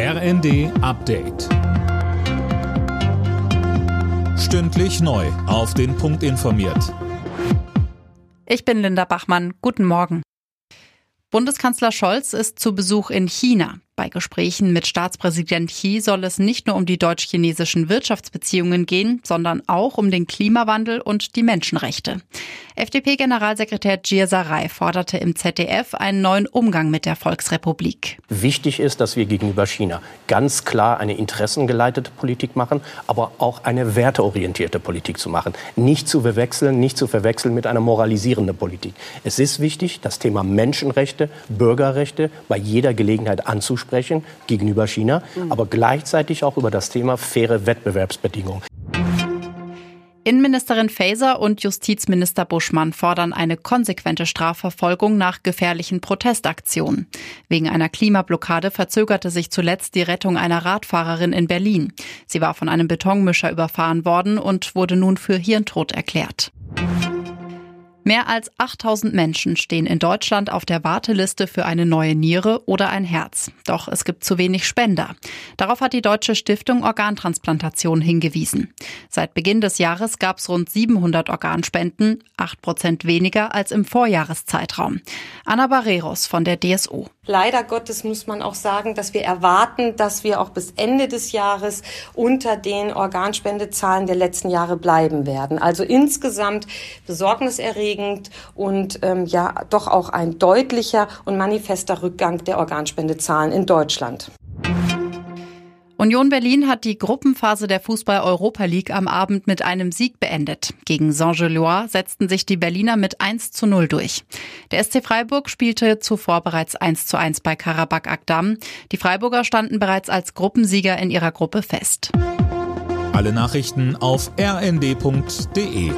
RND Update. Stündlich neu. Auf den Punkt informiert. Ich bin Linda Bachmann. Guten Morgen. Bundeskanzler Scholz ist zu Besuch in China. Bei Gesprächen mit Staatspräsident Xi soll es nicht nur um die deutsch-chinesischen Wirtschaftsbeziehungen gehen, sondern auch um den Klimawandel und die Menschenrechte. FDP-Generalsekretär Gir Sarai forderte im ZDF einen neuen Umgang mit der Volksrepublik. Wichtig ist, dass wir gegenüber China ganz klar eine interessengeleitete Politik machen, aber auch eine werteorientierte Politik zu machen. Nicht zu verwechseln, nicht zu verwechseln mit einer moralisierenden Politik. Es ist wichtig, das Thema Menschenrechte, Bürgerrechte bei jeder Gelegenheit anzusprechen sprechen gegenüber China, mhm. aber gleichzeitig auch über das Thema faire Wettbewerbsbedingungen. Innenministerin Faeser und Justizminister Buschmann fordern eine konsequente Strafverfolgung nach gefährlichen Protestaktionen. Wegen einer Klimablockade verzögerte sich zuletzt die Rettung einer Radfahrerin in Berlin. Sie war von einem Betonmischer überfahren worden und wurde nun für Hirntod erklärt. Mehr als 8000 Menschen stehen in Deutschland auf der Warteliste für eine neue Niere oder ein Herz. Doch es gibt zu wenig Spender. Darauf hat die Deutsche Stiftung Organtransplantation hingewiesen. Seit Beginn des Jahres gab es rund 700 Organspenden, 8 Prozent weniger als im Vorjahreszeitraum. Anna Barreros von der DSO. Leider Gottes muss man auch sagen, dass wir erwarten, dass wir auch bis Ende des Jahres unter den Organspendezahlen der letzten Jahre bleiben werden. Also insgesamt besorgniserregend und ähm, ja doch auch ein deutlicher und manifester Rückgang der Organspendezahlen in Deutschland. Union Berlin hat die Gruppenphase der Fußball-Europa League am Abend mit einem Sieg beendet. Gegen Saint-Gelois setzten sich die Berliner mit 1 zu 0 durch. Der SC Freiburg spielte zuvor bereits 1 zu 1 bei Karabakh Agdam. Die Freiburger standen bereits als Gruppensieger in ihrer Gruppe fest. Alle Nachrichten auf rnd.de